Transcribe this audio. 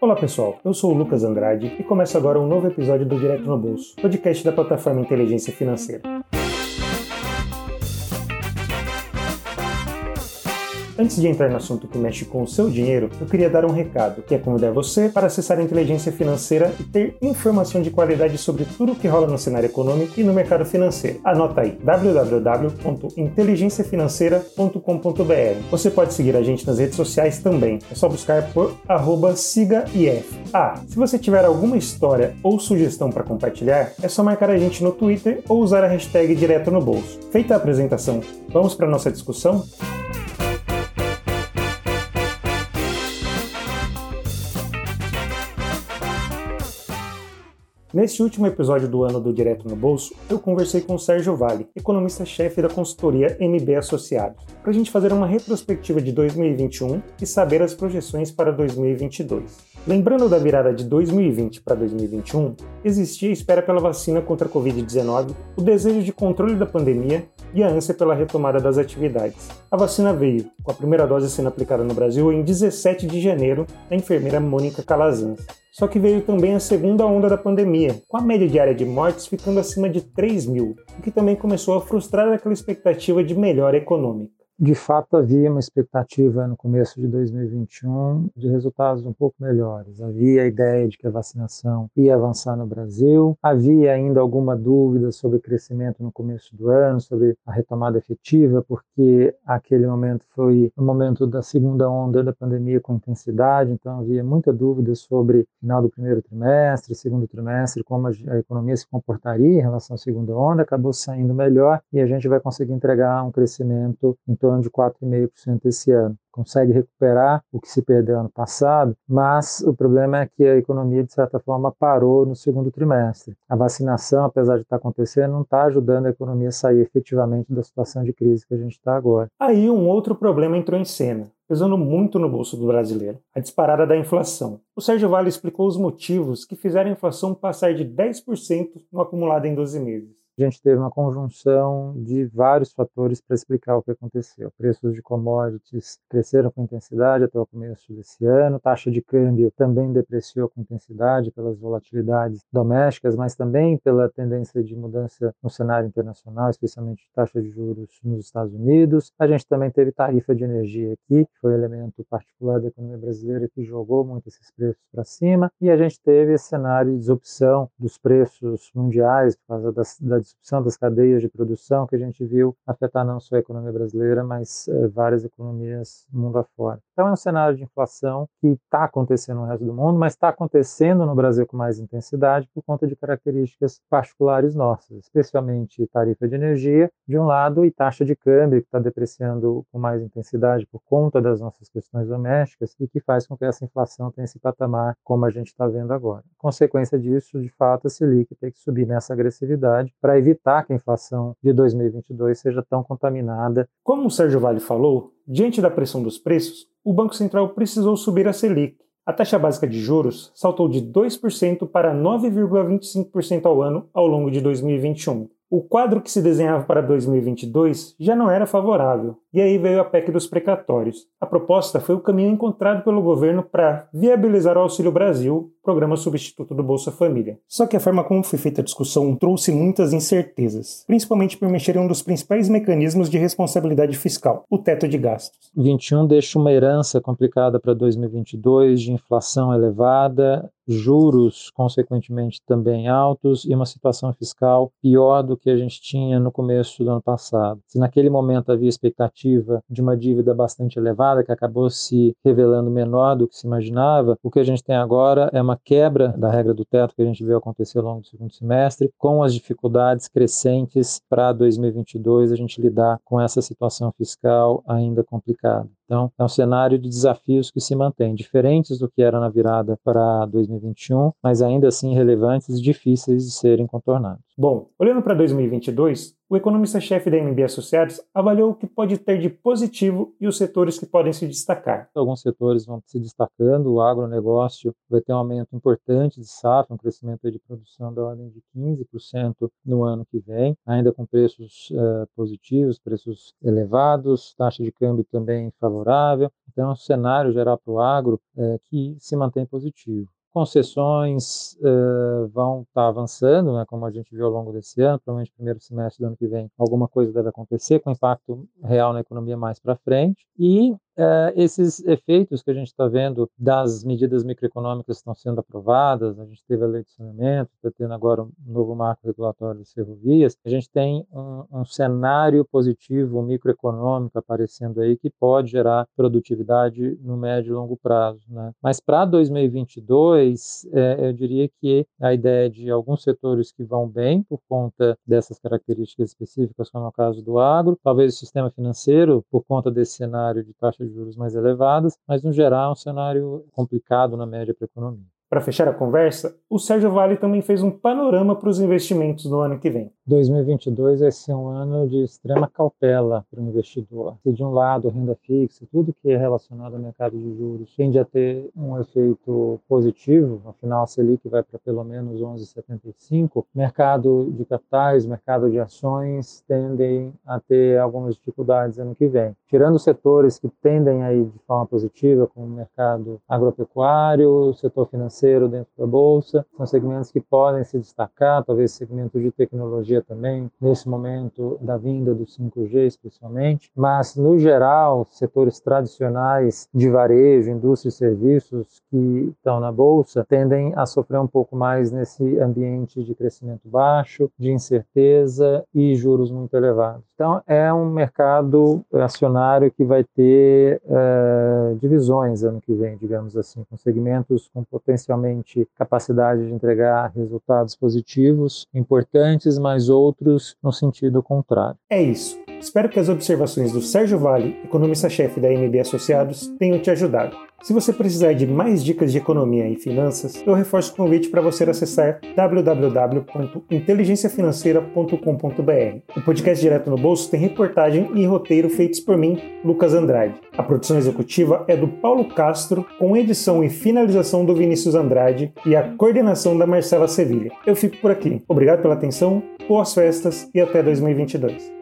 Olá pessoal, eu sou o Lucas Andrade e começa agora um novo episódio do Direto no Bolso, podcast da plataforma Inteligência Financeira. Antes de entrar no assunto que mexe com o seu dinheiro, eu queria dar um recado, que é convidar você para acessar a inteligência financeira e ter informação de qualidade sobre tudo o que rola no cenário econômico e no mercado financeiro. Anota aí, www.inteligenciafinanceira.com.br. Você pode seguir a gente nas redes sociais também, é só buscar por sigaif. Ah, se você tiver alguma história ou sugestão para compartilhar, é só marcar a gente no Twitter ou usar a hashtag direto no bolso. Feita a apresentação, vamos para nossa discussão? Neste último episódio do ano do Direto no Bolso, eu conversei com o Sérgio Vale, economista-chefe da consultoria MB Associados, para a gente fazer uma retrospectiva de 2021 e saber as projeções para 2022. Lembrando da virada de 2020 para 2021, existia espera pela vacina contra a Covid-19, o desejo de controle da pandemia e a ânsia pela retomada das atividades. A vacina veio, com a primeira dose sendo aplicada no Brasil em 17 de janeiro, da enfermeira Mônica Calazans. Só que veio também a segunda onda da pandemia, com a média diária de mortes ficando acima de 3 mil, o que também começou a frustrar aquela expectativa de melhora econômica. De fato, havia uma expectativa no começo de 2021 de resultados um pouco melhores. Havia a ideia de que a vacinação ia avançar no Brasil, havia ainda alguma dúvida sobre o crescimento no começo do ano, sobre a retomada efetiva, porque aquele momento foi o momento da segunda onda da pandemia com intensidade, então havia muita dúvida sobre final do primeiro trimestre, segundo trimestre, como a economia se comportaria em relação à segunda onda. Acabou saindo melhor e a gente vai conseguir entregar um crescimento em torno torno de 4,5% esse ano. Consegue recuperar o que se perdeu ano passado, mas o problema é que a economia, de certa forma, parou no segundo trimestre. A vacinação, apesar de estar acontecendo, não está ajudando a economia a sair efetivamente da situação de crise que a gente está agora. Aí um outro problema entrou em cena pesando muito no bolso do brasileiro, a disparada da inflação. O Sérgio Vale explicou os motivos que fizeram a inflação passar de 10% no acumulado em 12 meses a gente teve uma conjunção de vários fatores para explicar o que aconteceu. Preços de commodities cresceram com intensidade até o começo desse ano, taxa de câmbio também depreciou com intensidade pelas volatilidades domésticas, mas também pela tendência de mudança no cenário internacional, especialmente taxa de juros nos Estados Unidos. A gente também teve tarifa de energia aqui, que foi um elemento particular da economia brasileira que jogou muito esses preços para cima, e a gente teve esse cenário de desopção dos preços mundiais por causa das, da disrupção das cadeias de produção que a gente viu afetar não só a economia brasileira, mas eh, várias economias mundo afora. Então é um cenário de inflação que está acontecendo no resto do mundo, mas está acontecendo no Brasil com mais intensidade por conta de características particulares nossas, especialmente tarifa de energia, de um lado, e taxa de câmbio, que está depreciando com mais intensidade por conta das nossas questões domésticas e que faz com que essa inflação tenha esse patamar como a gente está vendo agora. Consequência disso, de fato, a Selic tem que subir nessa agressividade para evitar que a inflação de 2022 seja tão contaminada. Como o Sérgio Vale falou, diante da pressão dos preços, o Banco Central precisou subir a Selic. A taxa básica de juros saltou de 2% para 9,25% ao ano ao longo de 2021. O quadro que se desenhava para 2022 já não era favorável, e aí veio a PEC dos precatórios. A proposta foi o caminho encontrado pelo governo para viabilizar o Auxílio Brasil, programa substituto do Bolsa Família. Só que a forma como foi feita a discussão trouxe muitas incertezas, principalmente por mexer em um dos principais mecanismos de responsabilidade fiscal, o teto de gastos. 21 deixa uma herança complicada para 2022 de inflação elevada juros, consequentemente, também altos e uma situação fiscal pior do que a gente tinha no começo do ano passado. Se naquele momento havia expectativa de uma dívida bastante elevada, que acabou se revelando menor do que se imaginava, o que a gente tem agora é uma quebra da regra do teto que a gente viu acontecer ao longo do segundo semestre, com as dificuldades crescentes para 2022 a gente lidar com essa situação fiscal ainda complicada. Então, é um cenário de desafios que se mantém, diferentes do que era na virada para 2021, mas ainda assim relevantes e difíceis de serem contornados. Bom, olhando para 2022, o economista-chefe da MB Associados avaliou o que pode ter de positivo e os setores que podem se destacar. Alguns setores vão se destacando, o agronegócio vai ter um aumento importante de safra, um crescimento de produção da ordem de 15% no ano que vem, ainda com preços uh, positivos, preços elevados, taxa de câmbio também favorável. Então, é um cenário geral para o agro uh, que se mantém positivo concessões uh, vão estar tá avançando, né, como a gente viu ao longo desse ano, provavelmente primeiro semestre do ano que vem alguma coisa deve acontecer com impacto real na economia mais para frente. E é, esses efeitos que a gente está vendo das medidas microeconômicas que estão sendo aprovadas, a gente teve a lei de saneamento, está tendo agora um novo marco regulatório de ferrovias, a gente tem um, um cenário positivo microeconômico aparecendo aí que pode gerar produtividade no médio e longo prazo. Né? Mas para 2022, é, eu diria que a ideia de alguns setores que vão bem por conta dessas características específicas, como é o caso do agro, talvez o sistema financeiro, por conta desse cenário de taxa de juros mais elevadas, mas no geral é um cenário complicado na média para a economia. Para fechar a conversa, o Sérgio Vale também fez um panorama para os investimentos no ano que vem. 2022 vai ser um ano de extrema cautela para o investidor. Se de um lado renda fixa, tudo que é relacionado ao mercado de juros tende a ter um efeito positivo, afinal a Selic vai para pelo menos 11,75, mercado de capitais, mercado de ações tendem a ter algumas dificuldades ano que vem. Tirando setores que tendem a ir de forma positiva, como o mercado agropecuário, o setor financeiro dentro da bolsa, são segmentos que podem se destacar, talvez segmento de tecnologia também, nesse momento da vinda do 5G especialmente, mas no geral, setores tradicionais de varejo, indústria e serviços que estão na bolsa tendem a sofrer um pouco mais nesse ambiente de crescimento baixo, de incerteza e juros muito elevados. Então, é um mercado acionário que vai ter uh, divisões ano que vem, digamos assim, com segmentos com potencialmente capacidade de entregar resultados positivos importantes, mas outros no sentido contrário. É isso. Espero que as observações do Sérgio Vale, economista-chefe da MB Associados, tenham te ajudado. Se você precisar de mais dicas de economia e finanças, eu reforço o convite para você acessar www.inteligenciafinanceira.com.br. O podcast Direto no Bolso tem reportagem e roteiro feitos por mim, Lucas Andrade. A produção executiva é do Paulo Castro, com edição e finalização do Vinícius Andrade e a coordenação da Marcela Sevilha. Eu fico por aqui. Obrigado pela atenção, boas festas e até 2022.